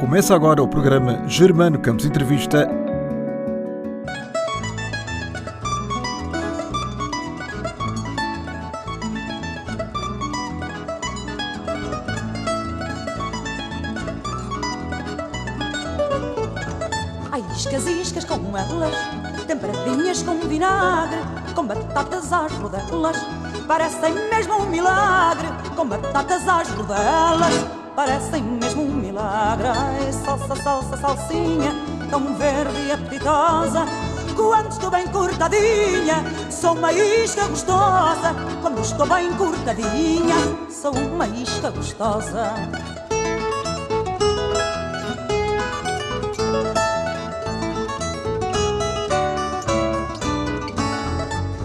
Começa agora o programa Germano Campos Entrevista. Ai, iscas, iscas com elas, temperadinhas com vinagre, com batatas às rodelas, parecem mesmo um milagre, com batatas às rodelas, parecem mesmo Ai, salsa, salsa, salsinha, tão verde e apetitosa, quando estou bem cortadinha, sou uma isca gostosa, quando estou bem cortadinha, sou uma isca gostosa.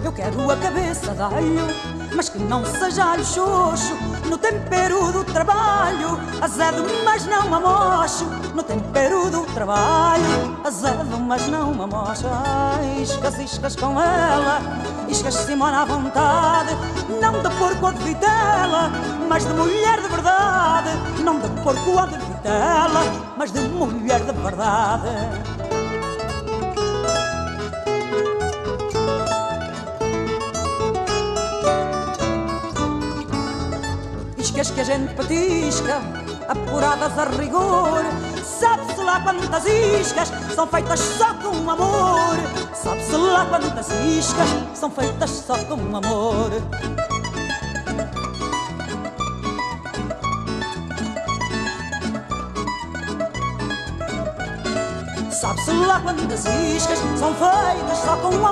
Eu quero a cabeça de alho, mas que não seja alho xoxo. No tempero do trabalho, azedo, mas não amocho. No tempero do trabalho, azedo, mas não amocho. Iscas, iscas com ela, iscas Simona à vontade. Não de porco ou de vitela, mas de mulher de verdade. Não de porco ou de vitela, mas de mulher de verdade. Iscas que a gente petisca, apuradas a rigor. Sabe-se lá quantas iscas são feitas só com amor. Sabe-se lá quantas iscas são feitas só com amor. Sabe-se lá quantas iscas são feitas só com amor.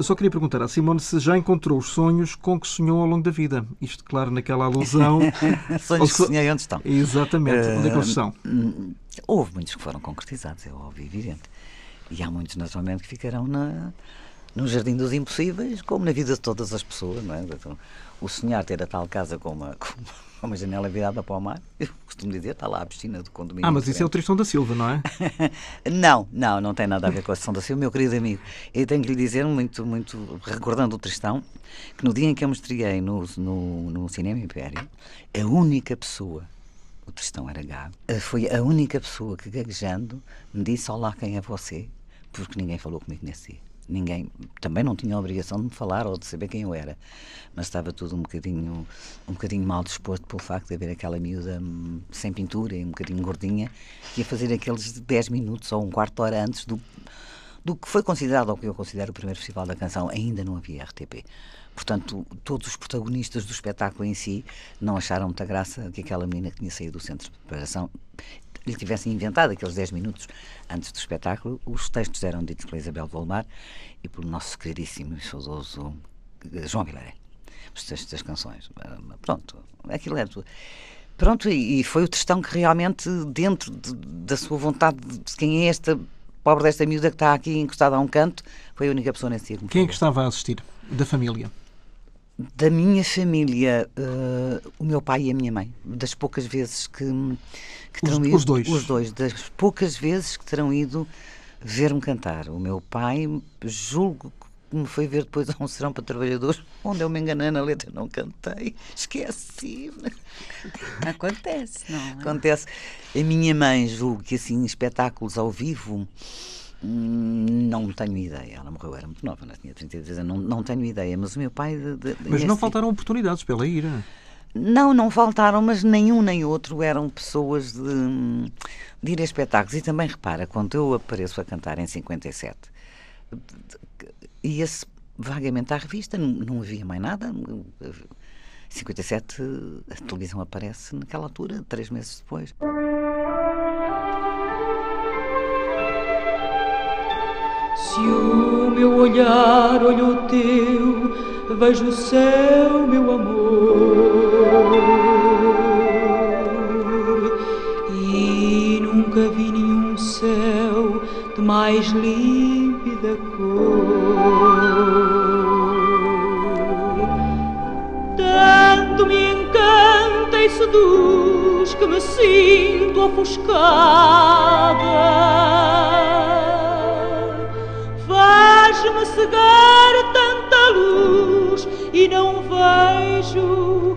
Eu só queria perguntar à Simone se já encontrou os sonhos com que sonhou ao longo da vida. Isto, claro, naquela alusão. Sonhos que sonhei onde estão. Exatamente, onde é que eles estão? Hum, Houve muitos que foram concretizados, é óbvio, evidente. E há muitos, naturalmente, que ficarão na, no jardim dos impossíveis, como na vida de todas as pessoas. Não é? Então, o sonhar ter a tal casa com uma, com uma janela virada para o mar, eu costumo dizer, está lá a piscina do condomínio. Ah, mas isso é o diferente. Tristão da Silva, não é? Não, não, não tem nada a ver com a sessão da Silva, meu querido amigo. Eu tenho que lhe dizer, muito, muito, recordando o Tristão, que no dia em que eu me estreei no, no, no Cinema Império, a única pessoa, o Tristão era gago, eh, foi a única pessoa que gaguejando me disse: Olá, quem é você? Porque ninguém falou comigo nesse dia. Ninguém, também não tinha a obrigação de me falar ou de saber quem eu era, mas estava tudo um bocadinho, um bocadinho mal disposto pelo facto de haver aquela miúda hum, sem pintura e um bocadinho gordinha que ia fazer aqueles 10 minutos ou um quarto de hora antes do, do que foi considerado, ou que eu considero o primeiro festival da canção, ainda não havia RTP. Portanto, todos os protagonistas do espetáculo em si não acharam muita graça que aquela menina que tinha saído do centro de preparação lhe tivessem inventado aqueles 10 minutos antes do espetáculo. Os textos eram ditos pela Isabel Volmar e pelo nosso queridíssimo e saudoso eh, João Vilaré. Os textos das canções. Ah, Pronto, aquilo é tudo. Pronto, e foi o Tristão que realmente, dentro de- da sua vontade de quem é esta pobre desta miúda que está aqui encostada a um canto, foi a única pessoa nesse dia que Quem é que estava a assistir? Da família? Da minha família, eh, o meu pai e a minha mãe. Das poucas vezes que, que Os- terão ido. os dois. Os dois. Das poucas vezes que terão ido ver-me cantar. O meu pai, julgo que me foi ver depois a um serão para trabalhadores, onde eu me enganei na letra, não cantei. Esqueci-me. Acontece, não é? Acontece. A minha mãe, julgo que assim, espetáculos ao vivo, hum, não tenho ideia. Ela morreu, era muito nova, né? tinha 33 anos, não, não tenho ideia. Mas o meu pai. de- de- Mas não nesse- faltaram oportunidades para ela ir. Não, não faltaram, mas nenhum nem outro eram pessoas de, de ir a espetáculos. E também repara, quando eu apareço a cantar em 57, ia-se vagamente à revista, não, havia mais nada. Em 57 a televisão aparece naquela altura, três meses depois. Se o meu olhar olha o teu, vejo o céu, meu amor. E nunca vi nenhum céu de mais límpida cor. Tanto me encanta e seduz que me sinto ofuscada. Faz-me cegar tanta luz e não vejo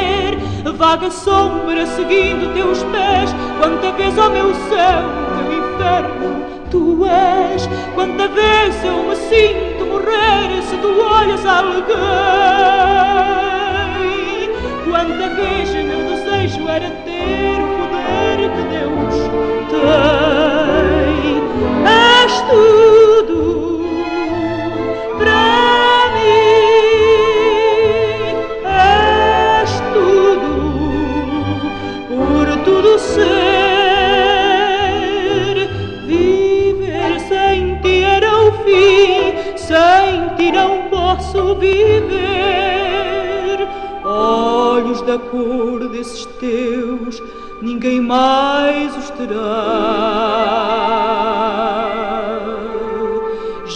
Vaga sombra seguindo teus pés, quanta vez, ó meu céu, meu inferno, tu és. Quanta vez eu me sinto morrer se tu olhas alguém. Quanta vez meu desejo era ter o poder que Deus tem. Da cor desses teus, ninguém mais os terá.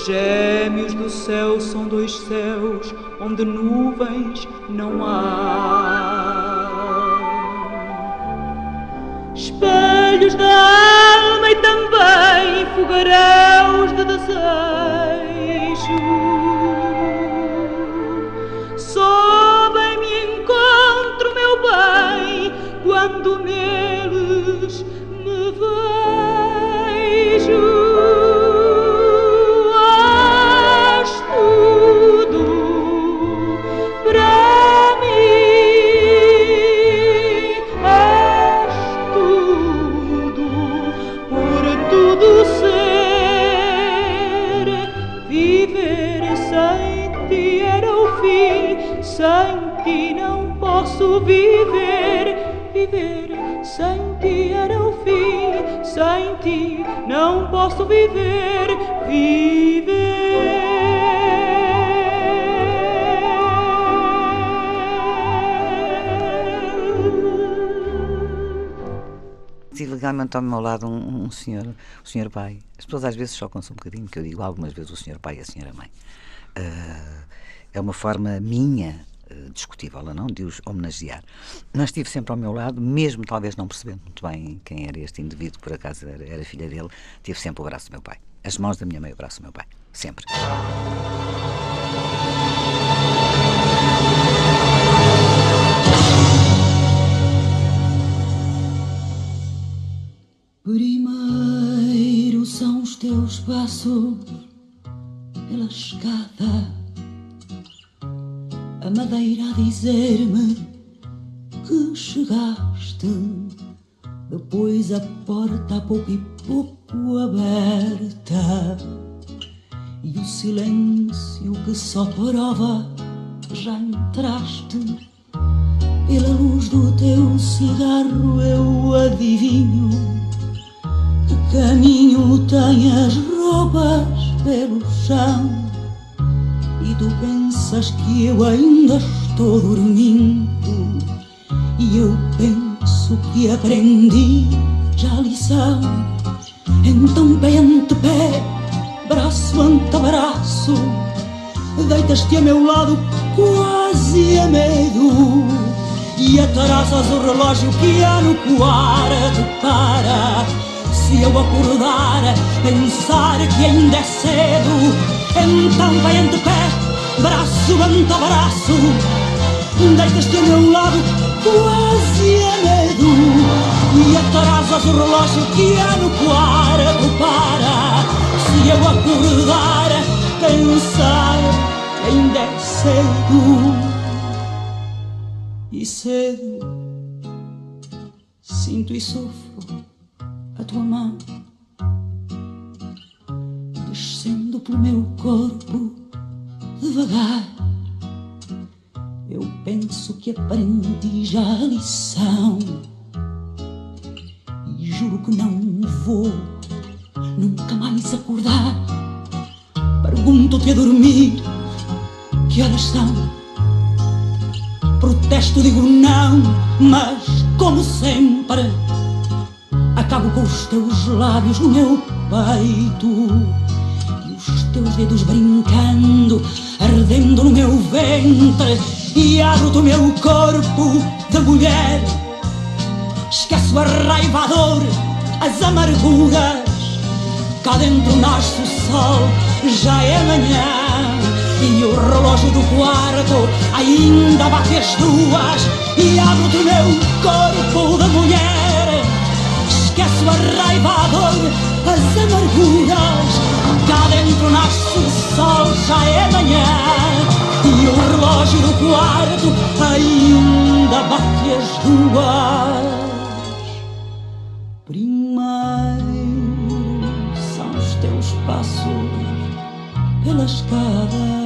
Gêmeos do céu são dois céus onde nuvens não há. Espelhos da alma e também fogaréus de desejo. Posso viver. Viver. Tive legalmente ao meu lado um, um senhor, o senhor pai. As pessoas às vezes chocam-se um bocadinho, que eu digo algumas vezes o senhor pai e a senhora mãe. Ah, é uma forma minha, discutível ou não, de os homenagear. Mas estive sempre ao meu lado, mesmo talvez não percebendo muito bem quem era este indivíduo, por acaso era, era filha dele, tive sempre o braço do meu pai. As mãos da minha mãe, o braço do meu pai. Sempre. Primeiro são os teus passos pela escada, a madeira a dizer-me que chegaste. Depois a porta a pouco e pouco aberta e o silêncio que só prova já entraste. Pela luz do teu cigarro eu adivinho que caminho tem as roupas pelo chão E tu pensas que eu ainda estou dormindo? E eu penso que aprendi já a lição. Então pé ante pé, braço ante braço Deitas-te a meu lado quase a medo. E atrasas o relógio que há no quarto para Se eu acordar, pensar que ainda é cedo Então vai ante pé, braço ante braço Deitas-te a meu lado quase a medo E atrasas o relógio que há no quarto para. Se eu acordar, pensar que ainda é cedo E cedo sinto e sofro a tua mão meu corpo devagar. Eu penso que aprendi já a lição e juro que não vou nunca mais acordar. Pergunto-te a dormir que horas são. Protesto, digo não, mas como sempre acabo com os teus lábios no meu peito os teus dedos brincando, ardendo no meu ventre e abro-te o meu corpo de mulher. Esqueço a raiva, a dor, as amarguras. Cá dentro nasce o sol, já é manhã. E o relógio do quarto ainda bate as duas E abro do meu corpo da mulher Esqueço a raiva, a dor, as amarguras Cá dentro nasce o sol, já é manhã E o relógio do quarto ainda bate as duas. Primeiro são os teus passos pela escada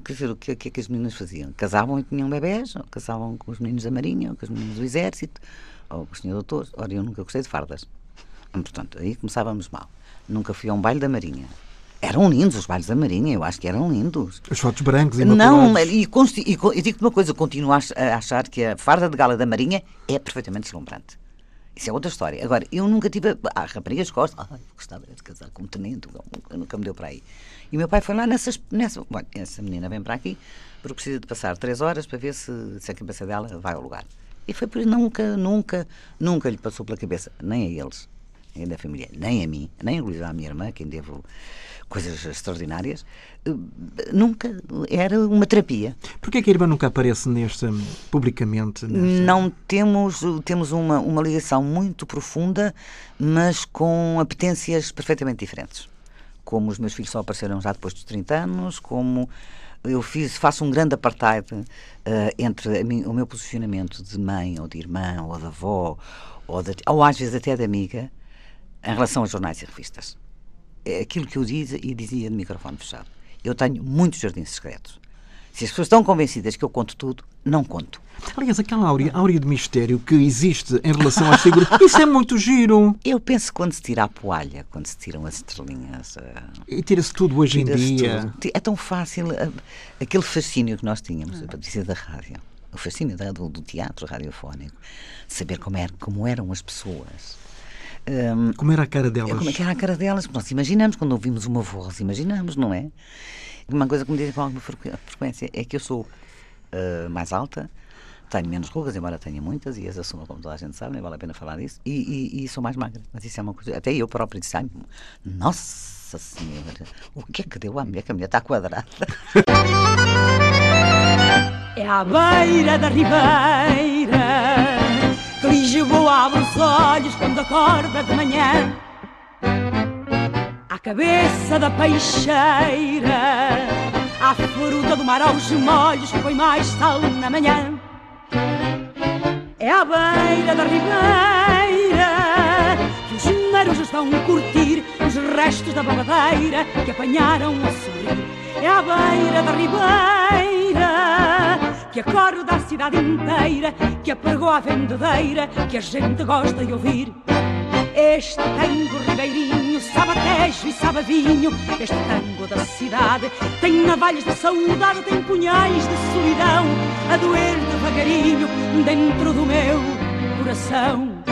quer dizer, o que, que é que as meninas faziam? Casavam e tinham bebés, ou casavam com os meninos da Marinha, ou com os meninos do Exército, ou com os senhores doutores. Ora, eu nunca gostei de fardas. Portanto, aí começávamos mal. Nunca fui a um baile da Marinha. Eram lindos os bailes da Marinha, eu acho que eram lindos. Os fotos brancos e Não, e, e, e digo-te uma coisa, continuo a achar que a farda de gala da Marinha é perfeitamente deslumbrante. Isso é outra história. Agora, eu nunca tive. Ah, raparigas gostam. Ah, gostava de casar com um tenente, nunca me deu para aí. E meu pai foi lá nessas, nessa. Bom, essa menina vem para aqui porque precisa de passar três horas para ver se, se a cabeça dela vai ao lugar. E foi por isso nunca, nunca, nunca lhe passou pela cabeça, nem a eles, nem da família, nem a mim, nem a à minha irmã, quem devo coisas extraordinárias, nunca era uma terapia. Porquê que a irmã nunca aparece neste, publicamente? Nesta... Não temos, temos uma, uma ligação muito profunda, mas com apetências perfeitamente diferentes como os meus filhos só apareceram já depois dos 30 anos, como eu fiz, faço um grande apartheid uh, entre mim, o meu posicionamento de mãe, ou de irmã, ou de avó, ou, de, ou às vezes até de amiga, em relação a jornais e revistas. É aquilo que eu dizia e dizia de microfone fechado. Eu tenho muitos jardins secretos. Se as pessoas estão convencidas que eu conto tudo, não conto. Aliás, aquela áurea, áurea de mistério que existe em relação às figuras, isso é muito giro. Eu penso que quando se tira a poalha, quando se tiram as estrelinhas. Uh, e tira-se tudo hoje em dia. Tudo. É tão fácil. Uh, aquele fascínio que nós tínhamos, a dizer da rádio, o fascínio do, do teatro radiofónico, saber como, era, como eram as pessoas. Um, como era a cara delas? Como é era a cara delas? Nós imaginamos, quando ouvimos uma voz, imaginamos, não é? Uma coisa que me dizem com alguma frequência é que eu sou uh, mais alta, tenho menos rugas, embora tenha muitas, e as assumo como toda a gente sabe, nem vale a pena falar disso, e, e, e sou mais magra. Mas isso é uma coisa. Até eu próprio disse, ai, nossa Senhora, o que é que deu à mulher? Que a mulher está quadrada. É à beira da ribeira que Lisboa abre os olhos quando acorda de manhã cabeça da peixeira, à fruta do mar aos molhos que põe mais sal na manhã. É à beira da ribeira que os marujos vão curtir os restos da bogadeira que apanharam a sorrir. É à beira da ribeira que acorda a cidade inteira, que apagou a vendedeira que a gente gosta de ouvir. Este tango ribeirinho sabe tejo e sabe vinho. Este tango da cidade tem navalhas de saudade, tem punhais de solidão a doer devagarinho dentro do meu coração.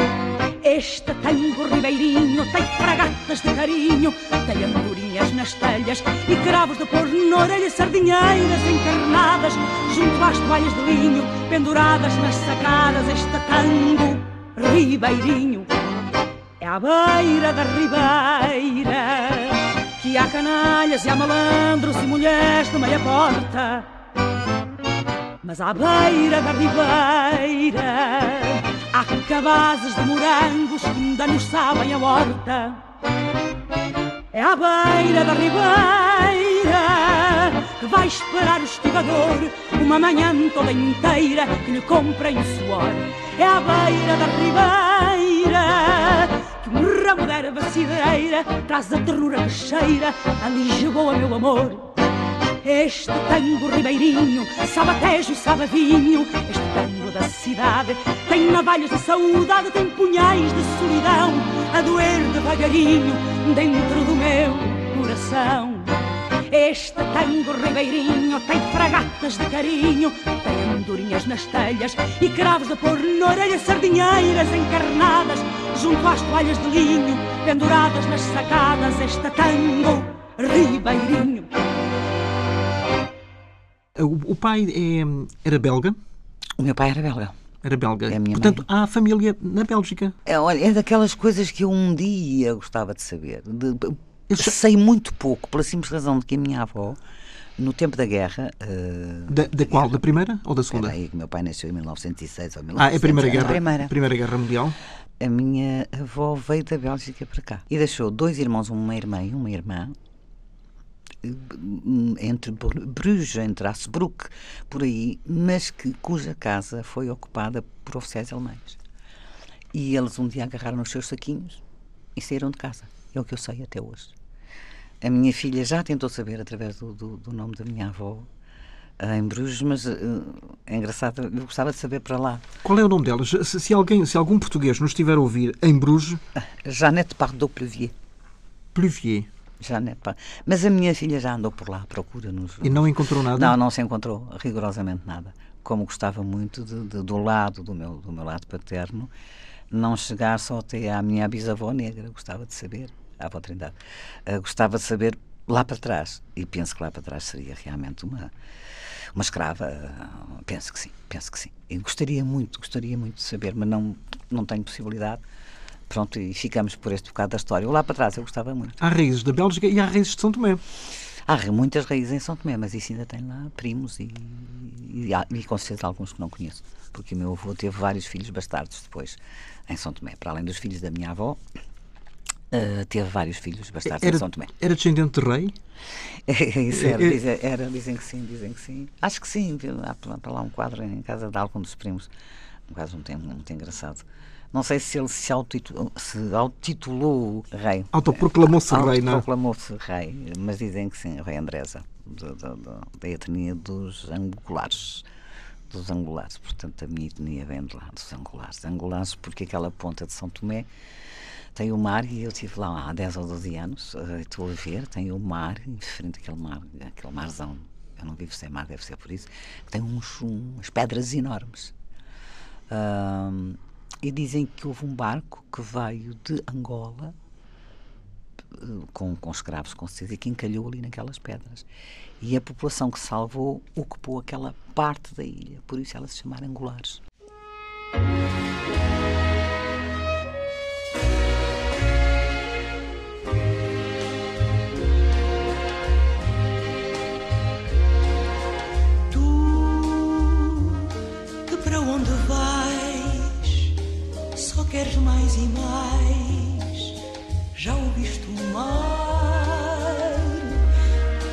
Este tango ribeirinho tem fragatas de carinho, tem andorinhas nas telhas e cravos de pôr na orelha, sardinheiras encarnadas junto às toalhas de linho, penduradas nas sacadas. Este tango ribeirinho é à beira da ribeira que há canalhas e há malandros e mulheres de meia porta. Mas à beira da ribeira há cabazes de morangos que ainda nos sabem a horta. É à beira da ribeira que vai esperar o estivador uma manhã toda inteira que lhe comprem suor. É à beira da ribeira erva traz a ternura que cheira a Lisboa, meu amor. Este tango ribeirinho sabe tejo e sabe vinho. Este tango da cidade tem navalhas de saudade, tem punhais de solidão a doer devagarinho dentro do meu coração. Este tango ribeirinho tem fragatas de carinho, tem andorinhas nas telhas e cravos de pôr na orelha sardinheiras encarnadas junto às toalhas de linho penduradas nas sacadas. Este tango ribeirinho. O, o pai é, era belga? O meu pai era belga. Era belga. É a minha Portanto, mãe. há família na Bélgica. É, olha, é daquelas coisas que eu um dia gostava de saber. De- Eu sei- sei muito pouco, pela simples razão de que a minha avó, no tempo da guerra. eh, Da, da qual? Da primeira ou da segunda? Espera aí, que meu pai nasceu em 1906 ou Ah, é a Primeira 1900. Guerra, Primeira. Primeira Guerra Mundial. A minha avó veio da Bélgica para cá e deixou dois irmãos, uma irmã e uma irmã, eh, entre Bru- Bruges, entre Asbrook, por aí, mas que, cuja casa foi ocupada por oficiais alemães. E eles um dia agarraram os seus saquinhos e saíram de casa. É o que eu sei até hoje. A minha filha já tentou saber através do, do- do nome da minha avó eh, em Bruges, mas eh, é engraçado, eu gostava de saber para lá. Qual é o nome delas? Se, se alguém, se algum português nos estiver a ouvir em Bruges, Jeannette Pardot Pluvier. Pluvier, Jeannette Pardot. Mas a minha filha já andou por lá à procura nos. e não encontrou nada? Não, não se encontrou rigorosamente nada. Como gostava muito de, de- do lado do meu, do meu lado paterno, não chegar só até à minha bisavó negra, gostava de saber, à avó Trindade, ah, gostava de saber lá para trás. E penso que lá para trás seria realmente uma, uma escrava. ah, Penso que sim, penso que sim. E gostaria muito, gostaria muito de saber, mas não, não tenho possibilidade. Pronto, e ficamos por este bocado da história. Lá para trás eu gostava muito. Há raízes da Bélgica e há raízes de São Tomé. Há muitas raízes em São Tomé, mas isso ainda tem lá primos e, e, e com certeza alguns que não conheço. Porque o meu avô teve vários filhos bastardos depois em São Tomé. Para além dos filhos da minha avó, eh, teve vários filhos bastardos Era, em São Tomé. era descendente de rei? Isso era, É- dizem, era, dizem que sim, dizem que sim. Acho que sim, há para lá um quadro em casa de algum dos primos. Um quadro muito, muito engraçado. Não sei se ele se autotitulou, se autotitulou rei. Autoproclamou-se rei, não é? Autoproclamou-se rei, mas dizem que sim, rei Andresa, da etnia dos angulares. Dos angulares, portanto a minha etnia vem de lá, dos angulares. Angulares porque aquela ponta de São Tomé tem o mar e eu estive lá há 10 ou 12 anos, eh, estou a ver, tem o mar, em frente àquele mar, aquele marzão, eu não vivo sem mar, deve ser por isso, que tem uns, umas pedras enormes. E dizem que houve um barco que veio de Angola eh, com, com escravos, com certeza, e que encalhou ali naquelas pedras. E a população que salvou ocupou aquela parte da ilha, por isso ela se chamar Angulares. Queres mais e mais. Já ouviste o mar?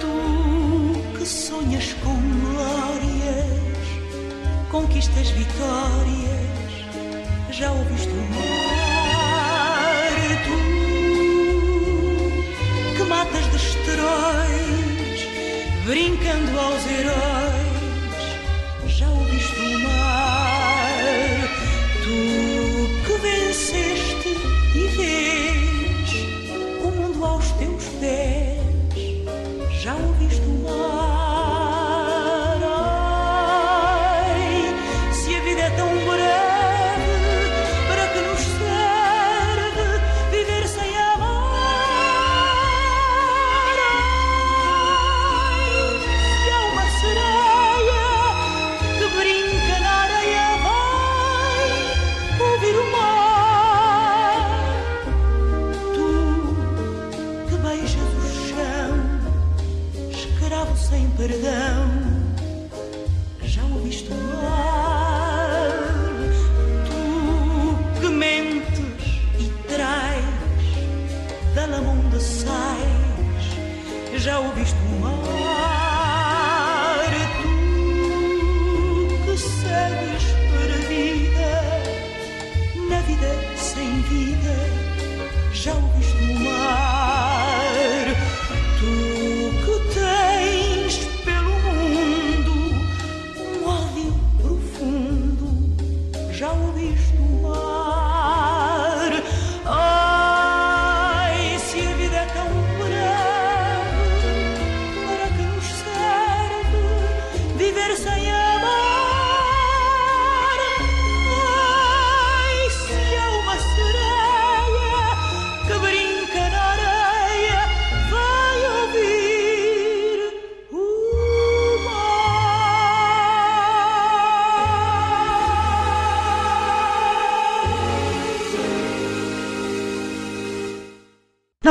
Tu que sonhas com glórias, conquistas vitórias. Já ouviste o mar? Tu que matas, destróis, brincando aos heróis.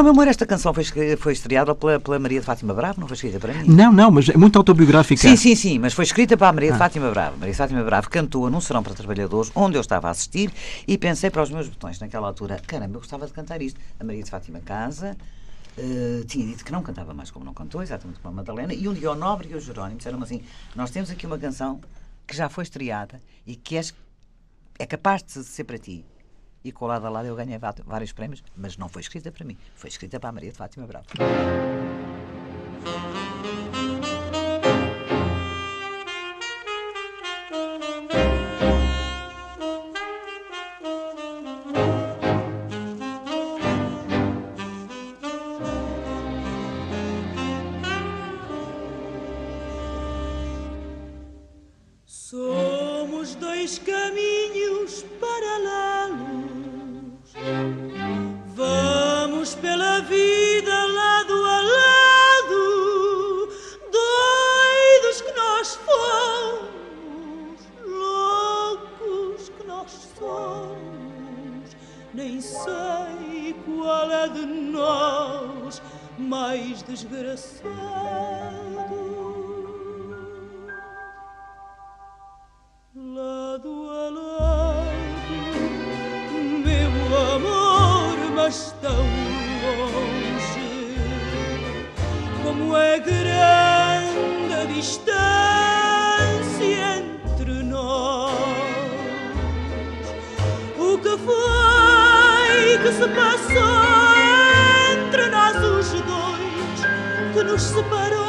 Meu amor, esta canção foi, foi estreada pela, pela Maria de Fátima Bravo, não foi escrita para mim. Não, não, mas é muito autobiográfica. Sim, sim, sim, mas foi escrita para a Maria de Fátima Bravo. Maria de Fátima Bravo cantou num serão para trabalhadores, onde eu estava a assistir, e pensei para os meus botões naquela altura: caramba, eu gostava de cantar isto. A Maria de Fátima Casa eh, tinha dito que não cantava mais como não cantou, exatamente como a Madalena, e um dia o Nobre e o Jerónimo disseram assim: nós temos aqui uma canção que já foi estreada e que és, é capaz de ser para ti. E com o lado a lado eu ganhei vários prémios, mas não foi escrita para mim, foi escrita para a Maria de Fátima Bravo. Que foi que se passou entre nós os dois que nos separou?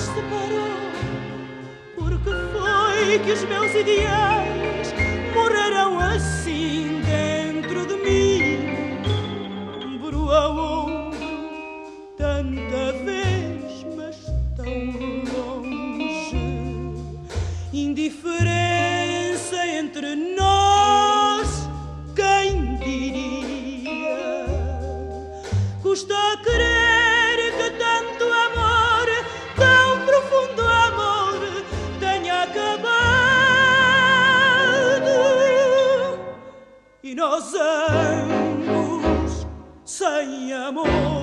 Separou? Porque foi que os meus ideais morreram assim dentro de mim, ombro, tanta vez, mas tão longe. Indiferença entre nós, ambos, sem amor,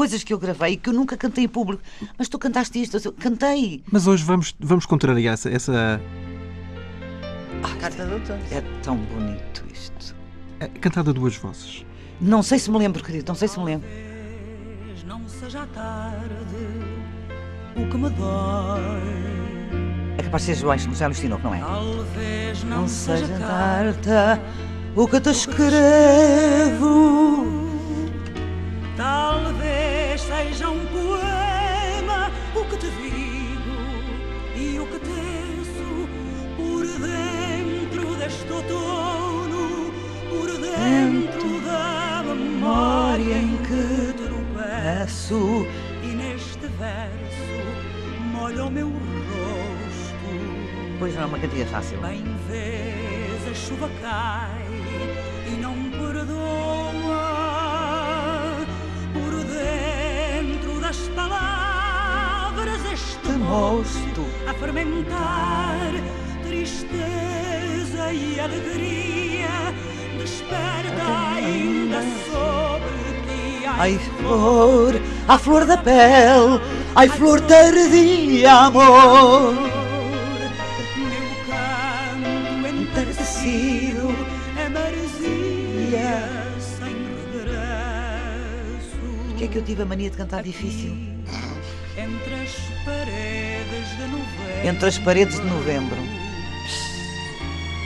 coisas que eu gravei e que eu nunca cantei em público. Mas tu cantaste isto, eu cantei. Mas hoje vamos, vamos contrariar essa, essa Carta de doutor. É tão bonito isto. é, cantada a duas vozes. Não sei se me lembro, querido, não sei se me lembro. Talvez não seja tarde o que me dói. É capaz de ser João José Agostinho, não é? Talvez não, Não seja carta o que te escrevo. Talvez seja um poema o que te digo e o que teço por dentro deste outono, por dentro da memória em que tropeço e neste verso molho o meu rosto. Pois não é uma cantiga fácil. Bem vês, a chuva cai e não perdoa. Mosto a fermentar tristeza e alegria desperta ainda sobre ti. Ai, flor, a flor da pele, ai, flor tardia, amor. Meu canto entardecido é maresia sem regresso. Porquê é que eu tive a mania de cantar difícil? Entre as paredes de novembro.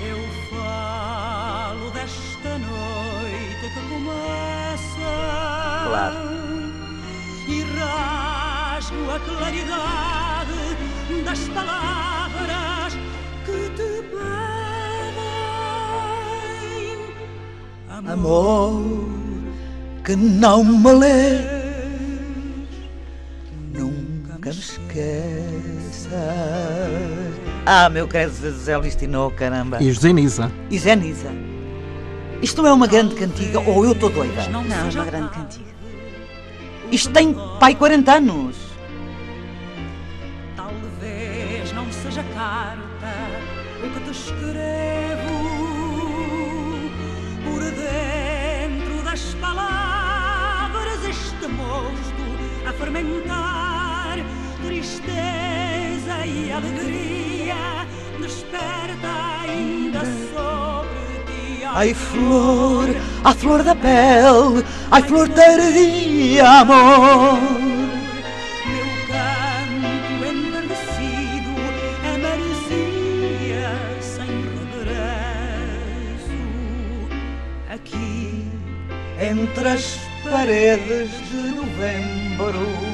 Eu falo desta noite que começa. Claro. E rasgo a claridade das palavras que te pedem. Amor, que não me lês, Ah, meu querido Zé Listinô, caramba. E José Nisa. E Zé Nisa. Isto não é uma grande cantiga ou eu estou doida? Não, é seja uma grande cantiga. Isto tem pai 40 anos. Talvez não seja carta o que te escrevo por dentro das palavras este mosto a fermentar tristeza e alegria Ai, flor, a flor da pele, ai, flor tardia, amor. Meu canto entardecido é maresia sem regresso. Aqui Entre as paredes de novembro.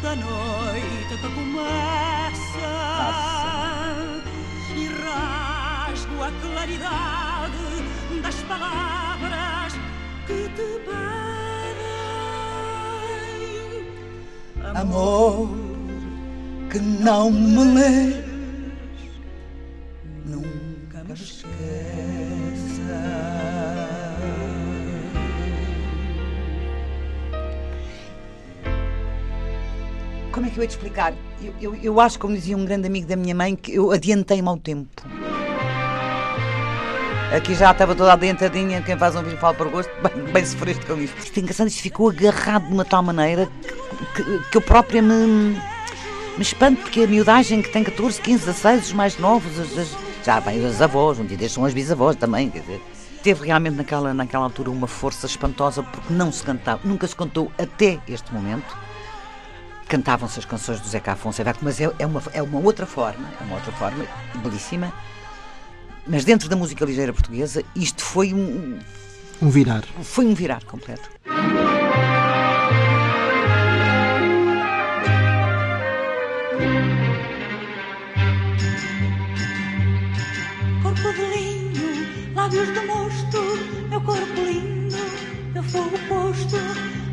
Desta noite que começa e rasgo a claridade das palavras que te pedem. Amor, que não me lês, eu te explicar? Eu, eu, eu acho, como dizia um grande amigo da minha mãe, que eu adiantei-me ao tempo. Aqui já estava toda adiantadinha, quem faz um vídeo fala por gosto, bem, bem sofreste com isto. Isto é engraçado, isto ficou agarrado de uma tal maneira que, que- que eu própria me, me espanto, porque a miudagem que tem 14, 15, 16, os mais novos, já vem as avós, um dia são as bisavós também, quer dizer. Teve realmente naquela, naquela altura uma força espantosa, porque não se cantava, nunca se cantou até este momento. Cantavam-se as canções do Zeca Afonso, mas é, é, uma, é uma outra forma, é uma outra forma, belíssima. Mas dentro da música ligeira portuguesa, isto foi um, Um virar. foi um virar completo. Corpo de linho, lábios de mosto, meu corpo lindo, meu fogo posto,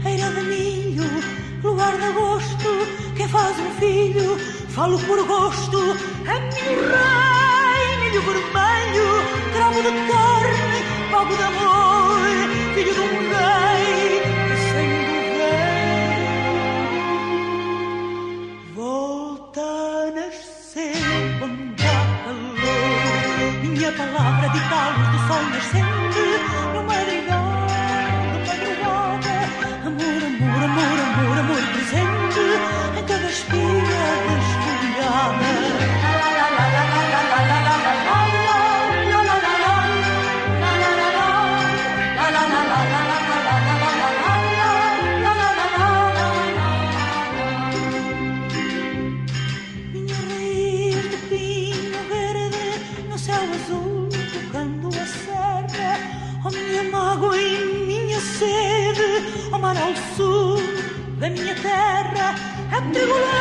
eira de agosto, um filho, falo por gosto, é milho rei, milho vermelho, cravo de carne, pago de amor, filho de um rei, sem governo. Volta a nascer quando há calor Minha palavra de talos do sol nascente Aleluya.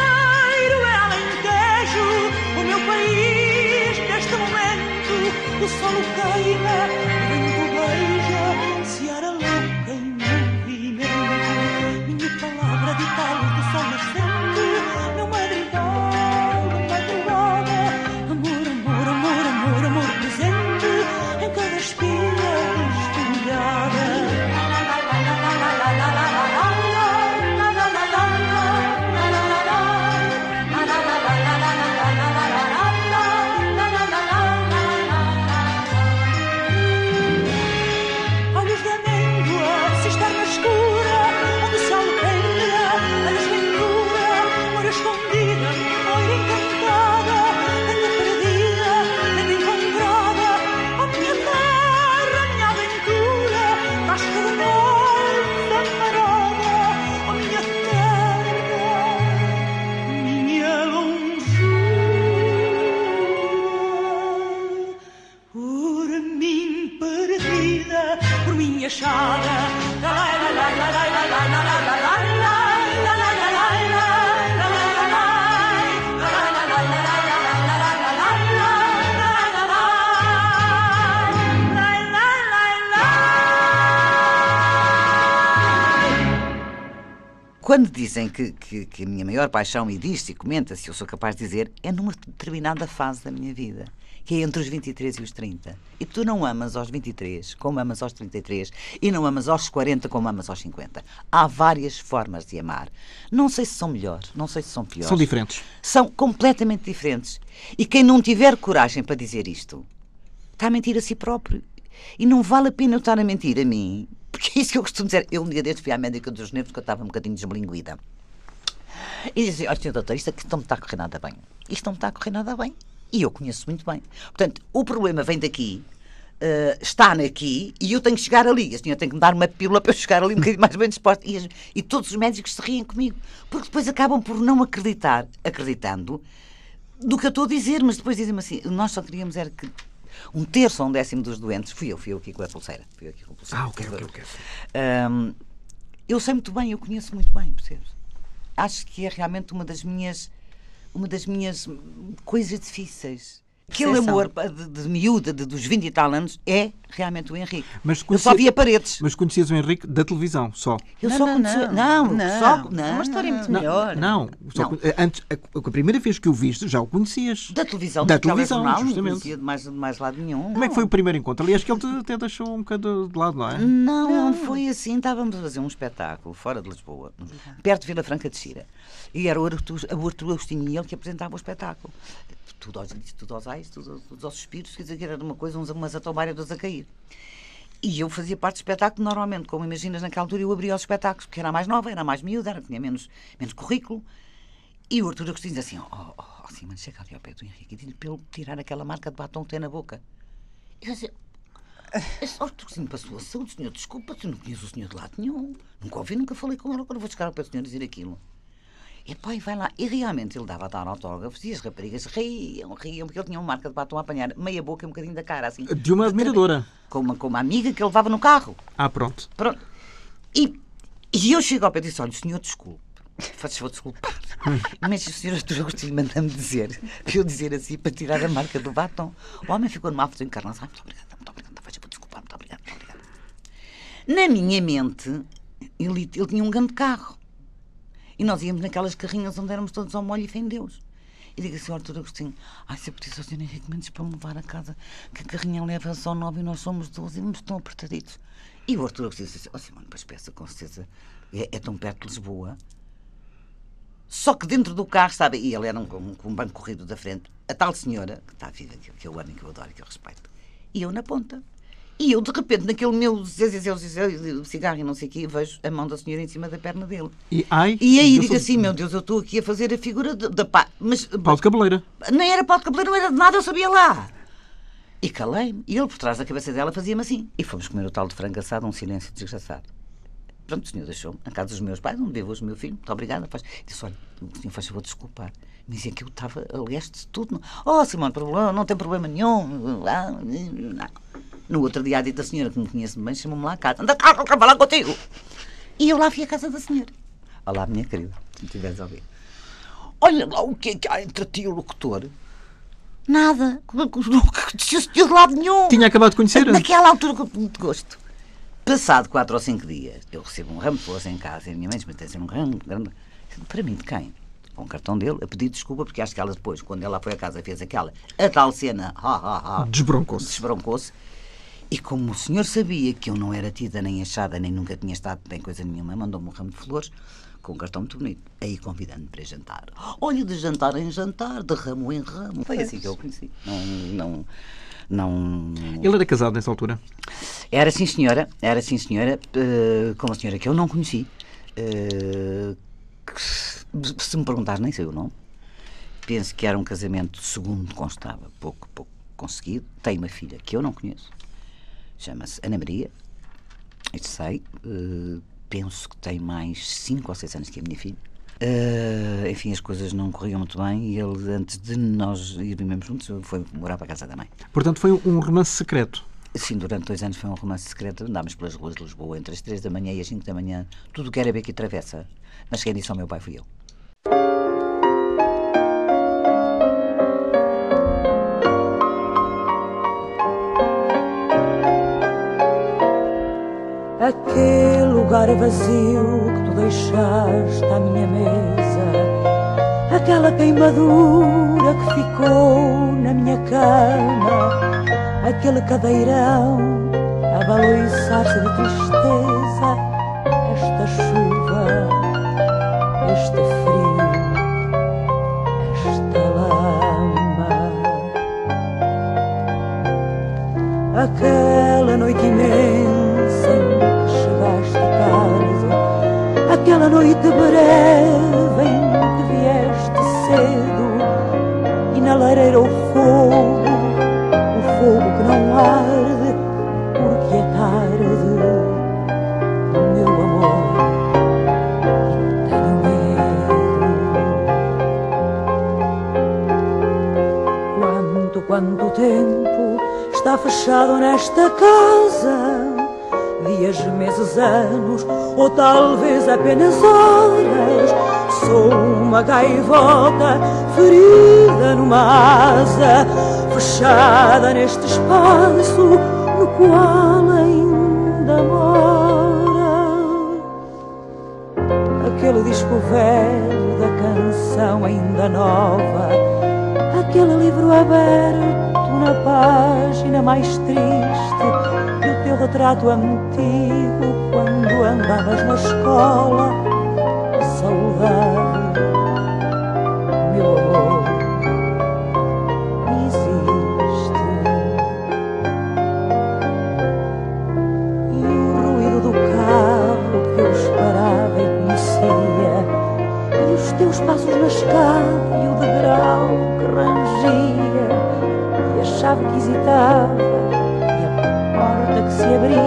Dizem que, que, que a minha maior paixão, e diz-se e comenta-se, eu sou capaz de dizer, é numa determinada fase da minha vida, que é entre os 23 e os 30. E tu não amas aos 23 como amas aos 33 e não amas aos 40 como amas aos 50. Há várias formas de amar. Não sei se são melhores, não sei se são piores. São diferentes. São completamente diferentes. E quem não tiver coragem para dizer isto está a mentir a si próprio. E não vale a pena eu estar a mentir a mim, porque é isso que eu costumo dizer. Eu um dia destes fui à médica dos nervos porque eu estava um bocadinho desmilinguida. E dizia, olha, senhor doutor, isto aqui não me está a correr nada bem. Isto não me está a correr nada bem. E eu conheço muito bem. Portanto, o problema vem daqui, eh, está aqui, e eu tenho que chegar ali. A senhora tem que me dar uma pílula para eu chegar ali um bocadinho mais bem disposta. E, e todos os médicos se riem comigo. Porque depois acabam por não acreditar, acreditando, do que eu estou a dizer, mas depois dizem-me assim, nós só queríamos era que um terço ou um décimo dos doentes, fui eu, fui eu aqui com a pulseira. Fui eu aqui com a pulseira. Ah, ok, ok, ok. Ahm, eu sei muito bem, eu conheço muito bem, percebes? Acho que é realmente uma das minhas uma das minhas coisas difíceis. Aquele amor de, de miúda, de- dos 20 e tal anos, é realmente o Henrique. Mas eu só conhecia- via paredes. Mas conhecias o Henrique da televisão, só. Eu Não, só não, conhecia- não. não, Não. só É não, uma história muito não. melhor. Não, só Não. con- antes, a, a primeira vez que o viste já o conhecias. Da televisão, Da televisão, não justamente. conhecia de mais, de mais lado nenhum. Como é que foi o primeiro encontro? Aliás, que ele te até deixou um bocado de lado, não é? Não, não foi assim. Estávamos a fazer um espetáculo fora de Lisboa, perto de Vila Franca de Xira. E era o Artur, Agostinho e ele que apresentava o espetáculo. Tudo aos, tudo aos ais, tudo, tudo aos suspiros, quer dizer que era uma coisa, uns, umas a tomar e outras a cair. E eu fazia parte do espetáculo normalmente, como imaginas naquela altura, eu abria os espetáculos, porque era mais nova, era mais miúda, era, tinha menos, menos currículo. E o Artur Agostinho diz assim: Ó, oh, oh, Simão, chega ali ao pé do Henrique e diz-lhe ele tirar aquela marca de batom que tem na boca. E eu dizia, esse Artur Agostinho passou a saúde, senhor, desculpa, eu não conheço o senhor de lado nenhum. Nunca ouvi, nunca falei com ele, agora vou chegar ao pé do senhor dizer aquilo. E pai, vai lá. E realmente ele dava a dar autógrafos e as raparigas riam, riam, porque ele tinha uma marca de batom a apanhar meia boca e um bocadinho da cara, assim. De uma admiradora. Com uma, com uma amiga que ele levava no carro. Ah, pronto. Pronto. E, e eu chego ao pé e disse: olha, o senhor desculpe. Faz vou desculpar. Mas o senhor Artur Agostinho manda-me dizer, para eu dizer assim, para tirar a marca do batom. O homem ficou numa aflição encarnação. Ai, muito obrigada, muito obrigada. Faz vou desculpar, muito obrigada, muito obrigada. Na minha mente, ele, ele tinha um grande carro. E nós íamos naquelas carrinhas onde éramos todos ao molho e fé Deus. E digo assim ao Artur Agostinho, ai, se eu pedisse ao Sr. Henrique Mendes para me levar a casa, que a carrinha leva só nove e nós somos doze vamos tão apertaditos. E o Artur Agostinho disse assim, ó Simone, pois peça, com certeza, é, é tão perto de Lisboa. Só que dentro do carro, sabe, e ele era um, um, um banco corrido da frente, a tal senhora, que está viva, que, que eu amo e que eu adoro e que eu respeito, e eu na ponta. E eu, de repente, naquele meu cigarro e não sei o quê, vejo a mão da senhora em cima da perna dele. E, ai, E aí digo sou- assim, meu Deus, eu estou aqui a fazer a figura da pá. Mas Pau de cabeleira. nem era pau de cabeleiro, não era de nada, eu sabia lá. E calei-me. E ele, por trás da cabeça dela, fazia-me assim. E fomos comer o tal de frango assado, um silêncio desgraçado. Pronto, o senhor deixou-me na casa dos meus pais, onde vive hoje o meu filho. Muito obrigada. Faz. Disse: olha, o senhor faz favor de desculpar. Me dizia que eu estava a leste de tudo. Oh, problema, não tem problema nenhum. Ah, não. No outro dia, a dita senhora que me conhece bem chamou-me lá a casa. Anda cá, quero falar contigo. E eu lá fui à casa da senhora. Olá, minha querida, se me estiveres a ouvir. Olha lá o que é que há entre ti e o locutor. Nada. Não aconteceu de lado nenhum. Tinha acabado de conhecer? Naquela altura com muito gosto. Passado quatro ou cinco dias, eu recebo um ramo de flores em casa e a minha mãe diz-me um ramo grande. Para mim, de quem? Com o cartão dele, a pedir desculpa, porque acho que ela depois, quando ela foi a casa, fez aquela, a tal cena, ha, ha, ha, Desbroncou-se. desbroncou-se. E como o senhor sabia que eu não era tida nem achada, nem nunca tinha estado nem coisa nenhuma, mandou-me um ramo de flores com um cartão muito bonito. Aí convidando-me para jantar. Olha, de jantar em jantar, de ramo em ramo. Foi assim que eu o conheci. Não, não, não... Ele era casado nessa altura? Era sim, senhora. Era sim, senhora. eh, com uma senhora que eu não conheci. eh, que, se me perguntares, nem sei o nome. Penso que era um casamento, segundo constava, pouco, pouco conseguido. Tem uma filha que eu não conheço. Chama-se Ana Maria. Isto sei. eh, penso que tem mais 5 ou 6 anos que a minha filha. Eh, enfim, as coisas não corriam muito bem e ele, antes de nós irmos juntos, foi morar para a casa da mãe. Portanto, foi um romance secreto. Sim, durante dois anos foi um romance secreto. Andámos pelas ruas de Lisboa entre as 3 da manhã e as 5 da manhã. Tudo que era beco e travessa. Mas quem disse ao meu pai fui eu. Aquele lugar vazio que tu deixaste à minha mesa, aquela queimadura que ficou na minha cama, aquele cadeirão a baloiçar-se de tristeza, esta chuva, este frio, esta lama. Aquela noite imensa aquela noite breve em que vieste cedo, e na lareira o fogo, o fogo que não arde, porque é tarde, meu amor, tenho medo. Quanto, quanto tempo está fechado nesta casa? Dias, meses, anos, ou talvez apenas horas. Sou uma gaivota ferida numa asa, fechada neste espaço no qual ainda mora aquele disco velho da canção ainda nova, aquele livro aberto na página mais triste e o teu retrato antigo andavas na escola. Saudade, meu amor, existe. E o ruído do carro que eu esperava e conhecia, e os teus passos na escada e o degrau que rangia, e a chave que hesitava, e a porta que se abria,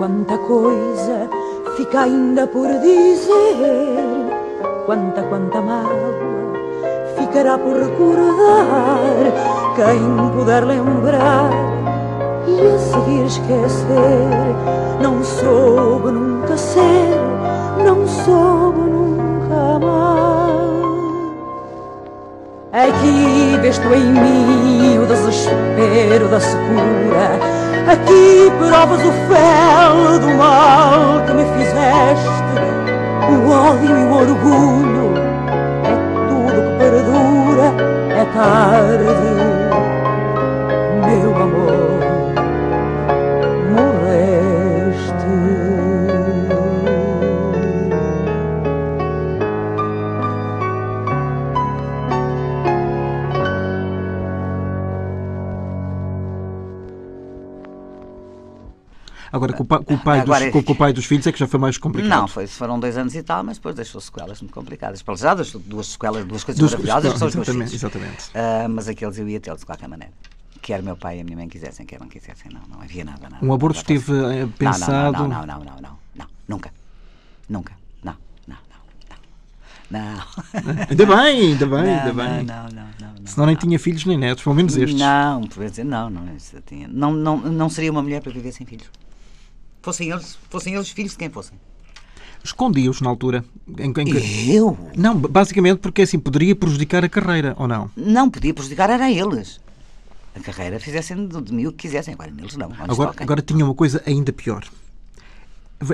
Quanta, coisa fica ainda por dizer. Quanta, quanta mágoa ficará por recordar. Quem puder lembrar e a seguir esquecer, não soube nunca ser, não soube nunca amar. Aqui vês tu em mim o desespero da secura. Aqui provas o fel do mal que me fizeste. O ódio e o orgulho é tudo que perdura. É tarde, Agora, com o, pa- com o pai Agora- dos, com, o pai dos filhos é que já foi mais complicado. Não, foi, foram dois anos e tal, mas depois deixou sequelas muito complicadas. Para já deixou duas sequelas, duas coisas Dos- maravilhosas, são os meus exatamente, filhos. exatamente. Ah, mas aqueles eu ia tê-los de qualquer maneira. Quer meu pai e a minha mãe quisessem, quer não quisessem, não, não havia nada. nada Um aborto nada esteve eh, Não, pensado. Não, não, não, não, não, não, não, nunca. Nunca. Não, não, não, não. Não. Ainda bem, ainda bem, não, ainda bem. não, não, não, não. Senão nem tinha filhos nem netos, pelo menos estes. Não, por dizer, não, não. Não, não, não seria uma mulher para viver sem filhos. Fossem eles, fossem eles filhos de quem fossem. Escondia-os na altura. Em, em- Eu? Não, basicamente porque assim poderia prejudicar a carreira, ou não? Não podia prejudicar, era a eles. A carreira fizessem de, mim o que quisessem. Agora, neles não. Agora, agora tinha uma coisa ainda pior.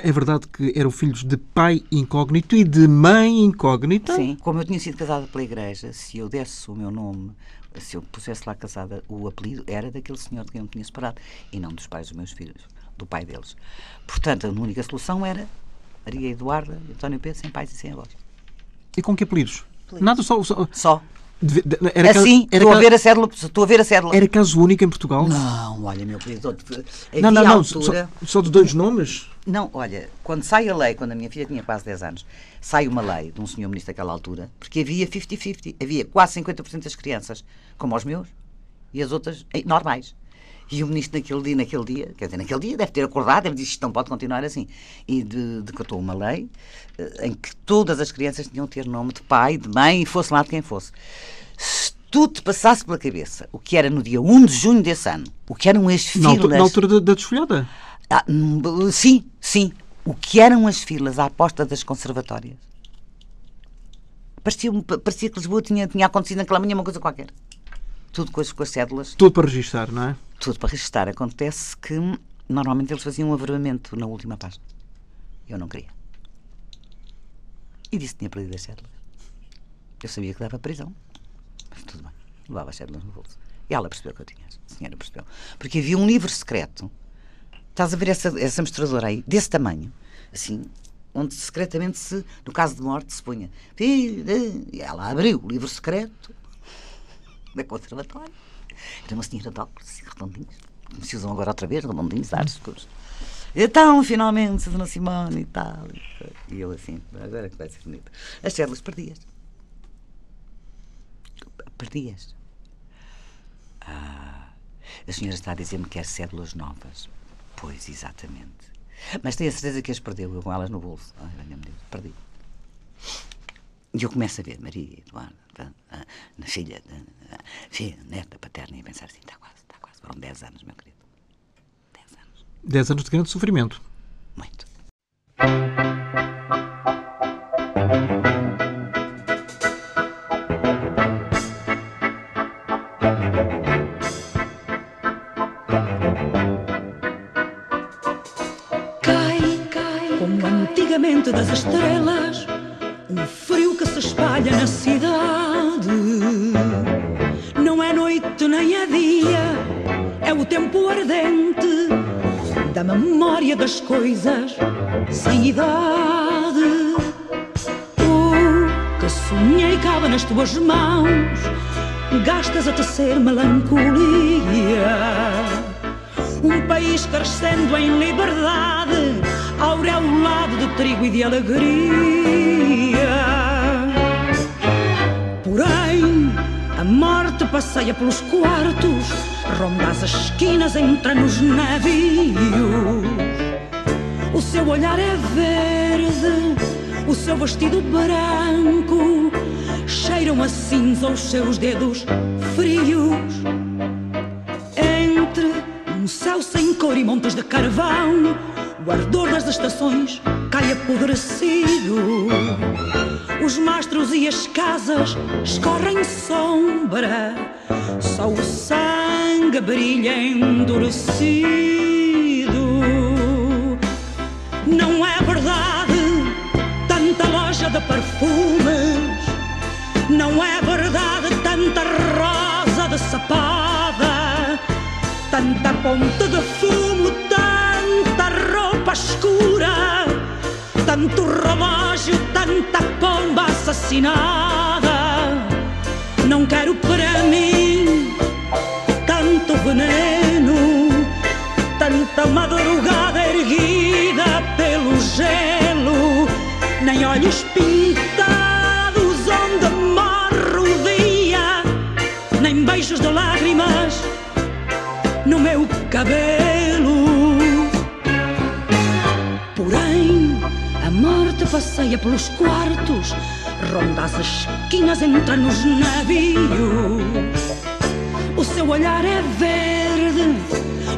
É verdade que eram filhos de pai incógnito e de mãe incógnita? Sim, como eu tinha sido casada pela igreja, se eu desse o meu nome, se eu pusesse lá casada, o apelido era daquele senhor de quem eu me tinha separado e não dos pais dos meus filhos, do pai deles. Portanto, a única solução era Maria Eduarda e António Pedro sem pais e sem avós. E com que apelidos? Nada, só. só Só. de- de- era assim, era, estou a ver a cédula. Estou a ver a cédula. era caso único em Portugal? Não, olha, meu querido. Não, não. não, altura... Só, só de dois nomes? Não, olha, quando sai a lei, quando a minha filha tinha quase 10 anos, sai uma lei de um senhor ministro daquela altura, porque havia 50-50, havia quase 50% das crianças, como os meus, e as outras eh, normais. E o ministro naquele dia, naquele dia, quer dizer, naquele dia deve ter acordado, deve dizer isto não pode continuar assim. E de- decretou uma lei eh, em que todas as crianças tinham de ter nome de pai, de mãe, e fosse lá de quem fosse. Se tudo te passasse pela cabeça, o que era no dia 1 de junho desse ano, o que eram as Na, filas... altu- na altura da, da desfolhada? Ah, hum, sim, sim. O que eram as filas à porta das conservatórias? Parecia, parecia que Lisboa tinha, tinha acontecido naquela manhã uma coisa qualquer. Tudo com as, com as cédulas, Tudo para registar, não é? tudo para registrar. Acontece que normalmente eles faziam um averamento na última página. Eu não queria. E disse que tinha perdido as cédulas. Eu sabia que dava prisão. Mas tudo bem. Levava as cédulas no bolso. E ela percebeu que eu tinha. A senhora percebeu. Porque havia um livro secreto. Estás a ver essa, essa mostradora aí, desse tamanho, assim, onde secretamente se, no caso de morte, se punha. E ela abriu o livro secreto da conservatória. Era uma senhora de óculos, redondinhos, como se usam agora outra vez, redondinhos, ares escuros. Então, finalmente, Dona Simone e tal. E eu assim, agora que vai ser bonito. As células perdias. Perdias. Ah, a senhora está a dizer-me que quer cédulas novas. Pois, exatamente. Mas tenho a certeza que as perdeu, eu com elas no bolso. Ai, venha-me Deus, perdi. E eu começo a ver Maria Eduarda, ah, na filha, ah, filha, neta, paterna, e a pensar assim: está quase, está quase. Foram 10 anos, meu querido. 10 anos. Dez anos de grande sofrimento. Muito. Coisas sem idade. O que sonhei cabe nas tuas mãos, gastas a tecer melancolia. Um país crescendo em liberdade, aureolado de trigo e de alegria. Porém, a morte passeia pelos quartos, ronda as esquinas, entra nos navios. Seu olhar é verde, o seu vestido branco, cheiram a cinza os seus dedos frios. Entre um céu sem cor e montes de carvão, o ardor das estações cai apodrecido. Os mastros e as casas escorrem sombra, só o sangue brilha endurecido. De perfumes. Não é verdade tanta rosa de sapada, tanta ponte de fumo, tanta roupa escura, tanto relógio, tanta pomba assassinada. Não quero para mim tanto veneno, tanta madrugada erguida pelo gelo, nem olhos pintados onde morre o dia, nem beijos de lágrimas no meu cabelo. Porém, a morte se passeia pelos quartos, ronda as esquinas, entra nos navios. O seu olhar é verde,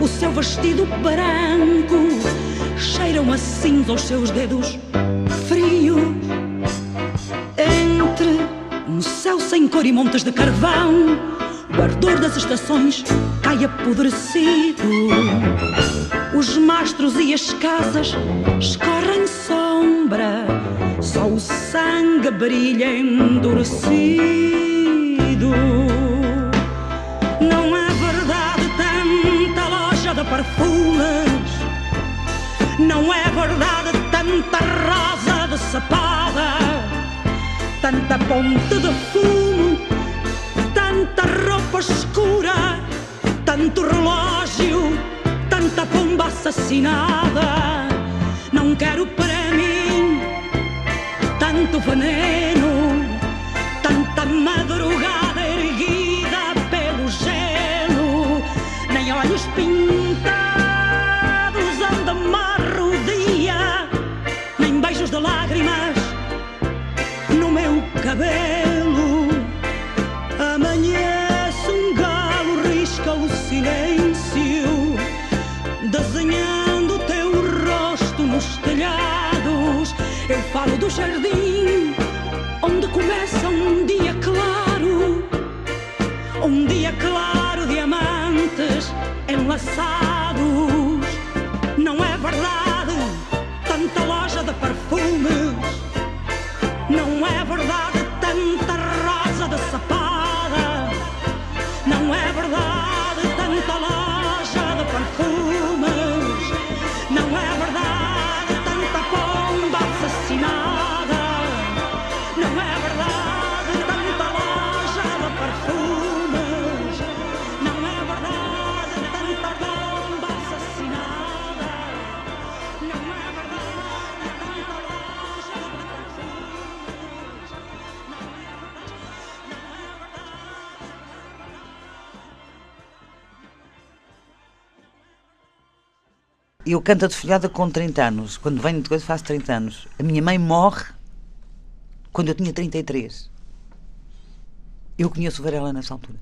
o seu vestido branco, cheiram a cinza os seus dedos frios. Céu sem cor e montes de carvão, o ardor das estações cai apodrecido. Os mastros e as casas escorrem sombra, só o sangue brilha endurecido. Não é verdade tanta loja de perfumes, não é verdade tanta rosa de sapada, tanta ponte de fumo, tanta roupa escura, tanto relógio tanta pomba assassinada. Não quero para mim tanto veneno, Eu falo do jardim onde começa um dia claro, um dia claro de amantes enlaçados. Eu canto a desfolhada com 30 anos. Quando venho de coisa faço 30 anos. A minha mãe morre quando eu tinha 33. Eu conheço o Varela nessa altura.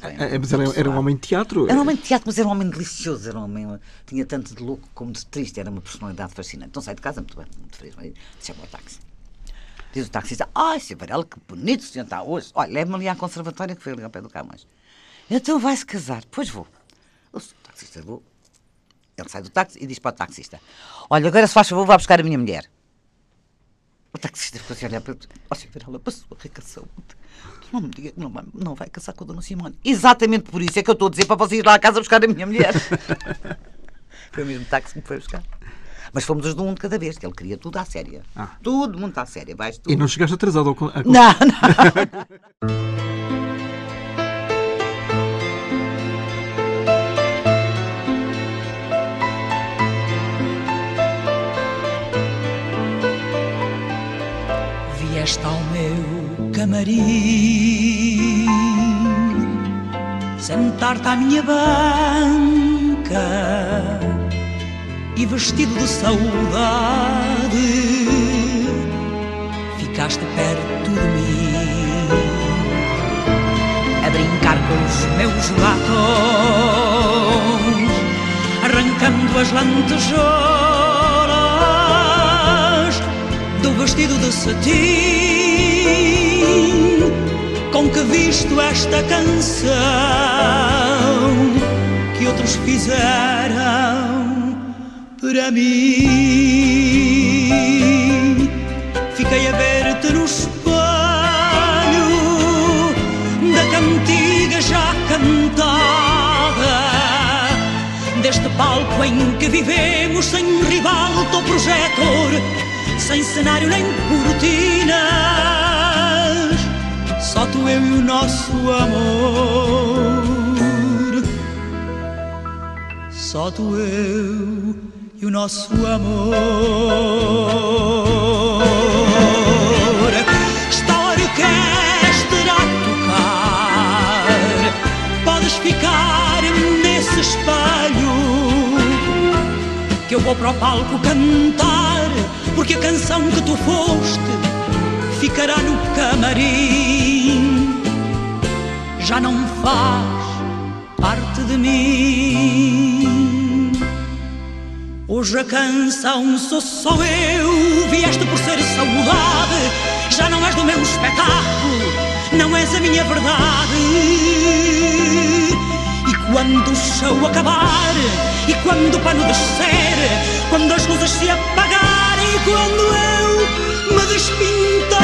É, mas era, era um homem de teatro. Era um homem de teatro, mas era um homem delicioso. Era um homem, tinha tanto de louco como de triste. Era uma personalidade fascinante. Não sai de casa muito bem, muito feliz. mas Chama o táxi. Diz o taxista: Ai, Sr. Varela, que bonito o senhor está hoje. Olha, leve-me ali à conservatória que foi ali ao pé do Camões. Então vai-se casar. Pois vou. O taxista, vou. Ele sai do táxi e diz para o taxista: Olha, agora se faz favor, vá buscar a minha mulher. O taxista ficou assim a olhar para ele: Ó, Sr. Varela, para a saúde. Não me diga que não vai, não vai casar com a Dona Simone. Exatamente por isso é que eu estou a dizer para você ir lá à casa buscar a minha mulher. foi o mesmo táxi que me foi buscar. Mas fomos os de um de cada vez, que ele queria tudo à séria. Ah. Tudo muito à séria. Vais tu. E não chegaste atrasado ao. Não, não. Vieste ao meu camarim. Sentar-te à minha banca E vestido de saudade Ficaste perto de mim. A brincar com os meus gatos Arrancando as lantejoulas do vestido de cetim com que visto esta canção que outros fizeram para mim. Fiquei a ver-te no espelho da cantiga já cantada deste palco em que vivemos sem rival ou projetor, sem cenário nem cortinas, só tu, eu e o nosso amor. Só tu, eu e o nosso amor. Está a orquestra a tocar, podes ficar nesse espelho que eu vou para o palco cantar, porque que a canção que tu foste ficará no camarim. Já não faz parte de mim. Hoje a canção sou só eu, vieste por ser saudade. Já não és do meu espetáculo, não és a minha verdade. E quando o show acabar, e quando o pano descer, quando as luzes se apagarem, quando eu me despintar,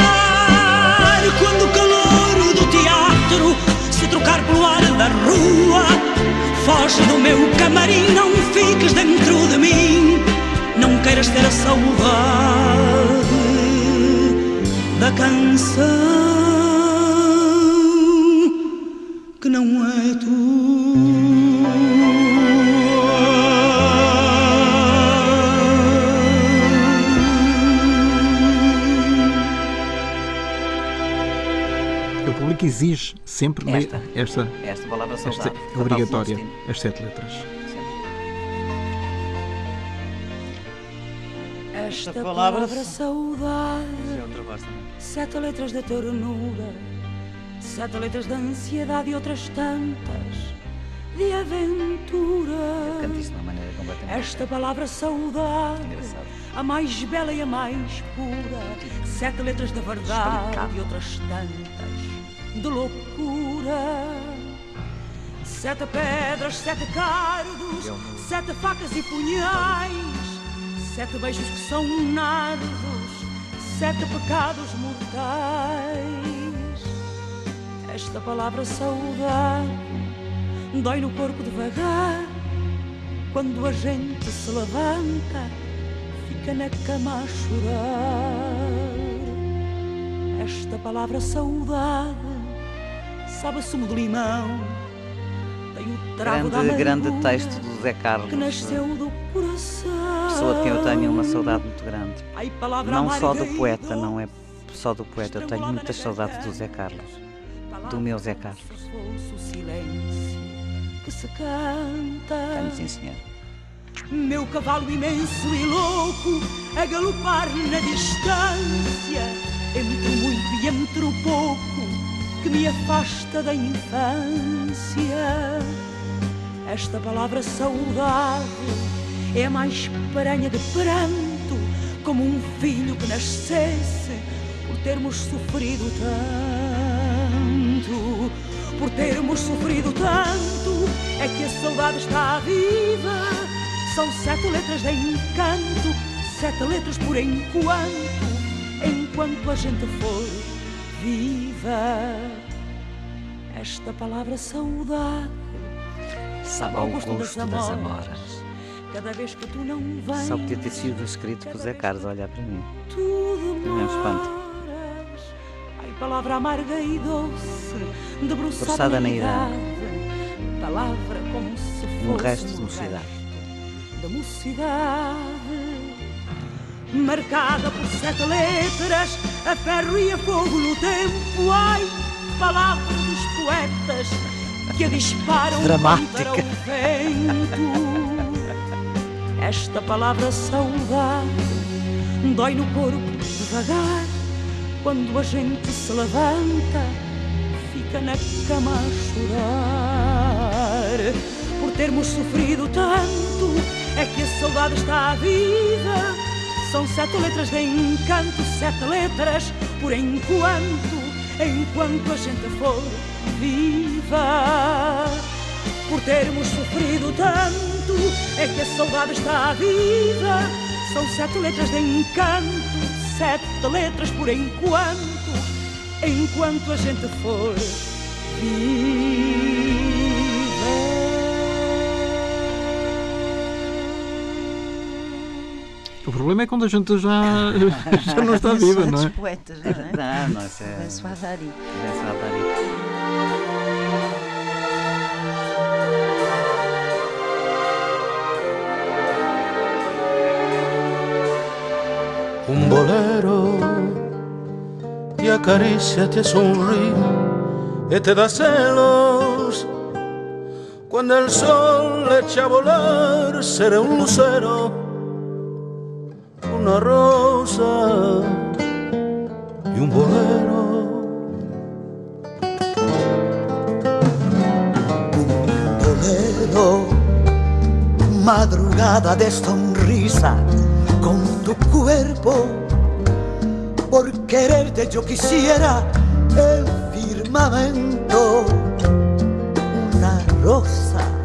quando o calor do teatro se trocar pelo ar da rua, foge do meu camarim, não fiques dentro de mim, não queiras ter a saudade da canção que não é O exige sempre Esta. esta, Esta palavra esta saudade. é obrigatória, as sete letras. Esta palavra- palavra saudade. Sete letras de ternura, sete letras de ansiedade e outras tantas de aventura. Canta isso de uma maneira completamente Esta palavra saudade, a mais bela e a mais pura, sete letras de verdade e outras tantas de loucura. Sete pedras, sete cardos, não- sete facas e punhais, sete beijos que são nardos, sete pecados mortais. Esta palavra saudade dói no corpo devagar. Quando a gente se levanta, fica na cama a chorar. Esta palavra saudade sabe sumo de limão. Grande, grande texto do Zé Carlos. que nasceu do coração. Pessoa de quem eu tenho uma saudade muito grande. Não só do poeta, não é só do poeta. Eu tenho muitas saudades do Zé Carlos. do meu Zé Carlos. Que se canta. Tenho sim, senhor. Meu cavalo imenso e louco a galopar na distância, entre o muito e entre o pouco que me afasta da infância. Esta palavra saudade é mais paranha de pranto, como um filho que nascesse por termos sofrido tanto, por termos sofrido tanto, é que a saudade está viva. São sete letras de encanto, sete letras por enquanto, enquanto a gente for viva. Esta palavra saudade Sabe ao gosto das amoras. amoras. Cada vez que tu não vens, Só podia ter sido escrito por Zé Carlos a olhar para mim. tudo Não é um espanto. moras. Ai, palavra amarga e doce, debruçada na idade. Palavra como se fosse Um resto de mocidade. resto Da mocidade. Marcada por sete letras, a ferro e a fogo no tempo. Ai, palavra dos poetas que a disparam Dramática. contra o vento. Esta palavra saudade dói no corpo devagar. Quando a gente se levanta, fica na cama a chorar. Por termos sofrido tanto, é que a saudade está viva. São sete letras de encanto, sete letras por enquanto, enquanto a gente for viva. Por termos sofrido tanto, é que a saudade está viva. São sete letras de encanto, sete letras por enquanto, enquanto a gente for viva. O problema é quando a gente já, já não está viva, não é? Os poetas, não é? Não, não, isso é. Penso a Dari. Penso a Dari. un bolero te acaricia, te sonríe y te da celos. Cuando el sol le echa a volar, será un lucero, una rosa y un bolero. Un bolero, madrugada de sonrisa con tu cuerpo. Por quererte yo quisiera el firmamento, una rosa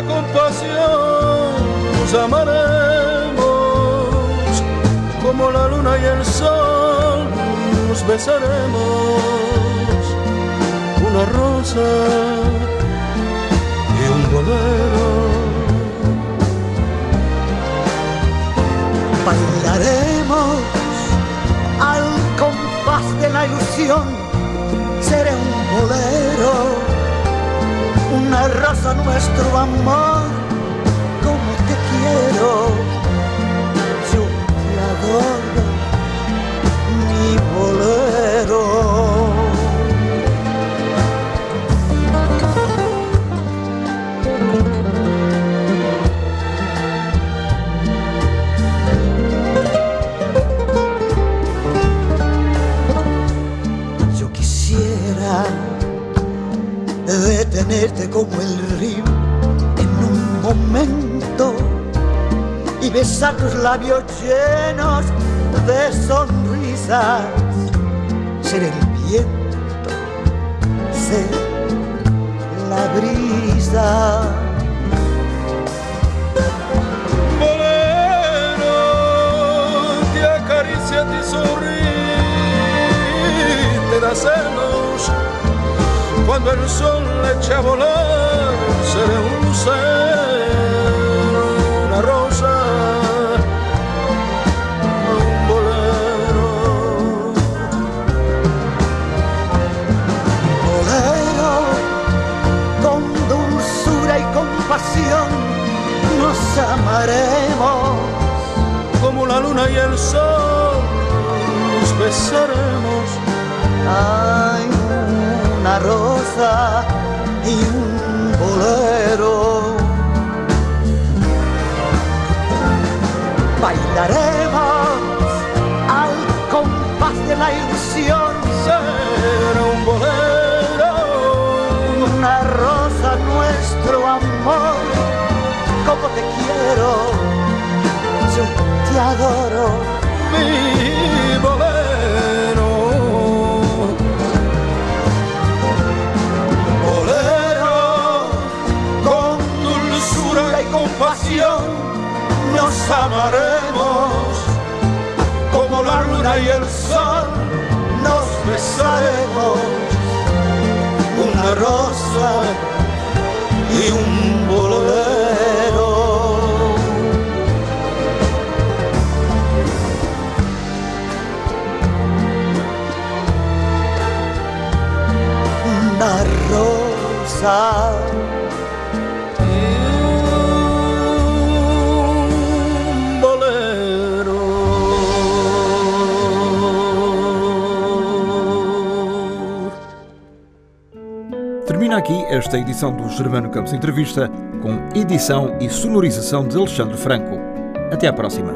dulzura, compasión, nos amaremos como la luna y el sol, nos besaremos una rosa y un bolero. Bailaremos al compás de la ilusión, seré un bolero, una rosa nuestro amor, como te quiero, yo te adoro, mi bolero. Como el río en un momento y besar tus labios llenos de sonrisas. Ser el viento, ser la brisa. Bolero, te acaricia, te sonríe, te. Cuando el sol le echa a volar, seré un lucero, una rosa, un bolero. bolero, con dulzura y compasión nos amaremos. Como la luna y el sol, nos besaremos. Hay Bailaremos al compás de la ilusión. Será un bolero. Una rosa, nuestro amor. Como te quiero, yo te adoro. mi amaremos como la luna y el sol, nos besaremos. Una rosa y un bolero. Una rosa. Aqui esta edição do Germano Campos Entrevista com edição e sonorização de Alexandre Franco. Até à próxima.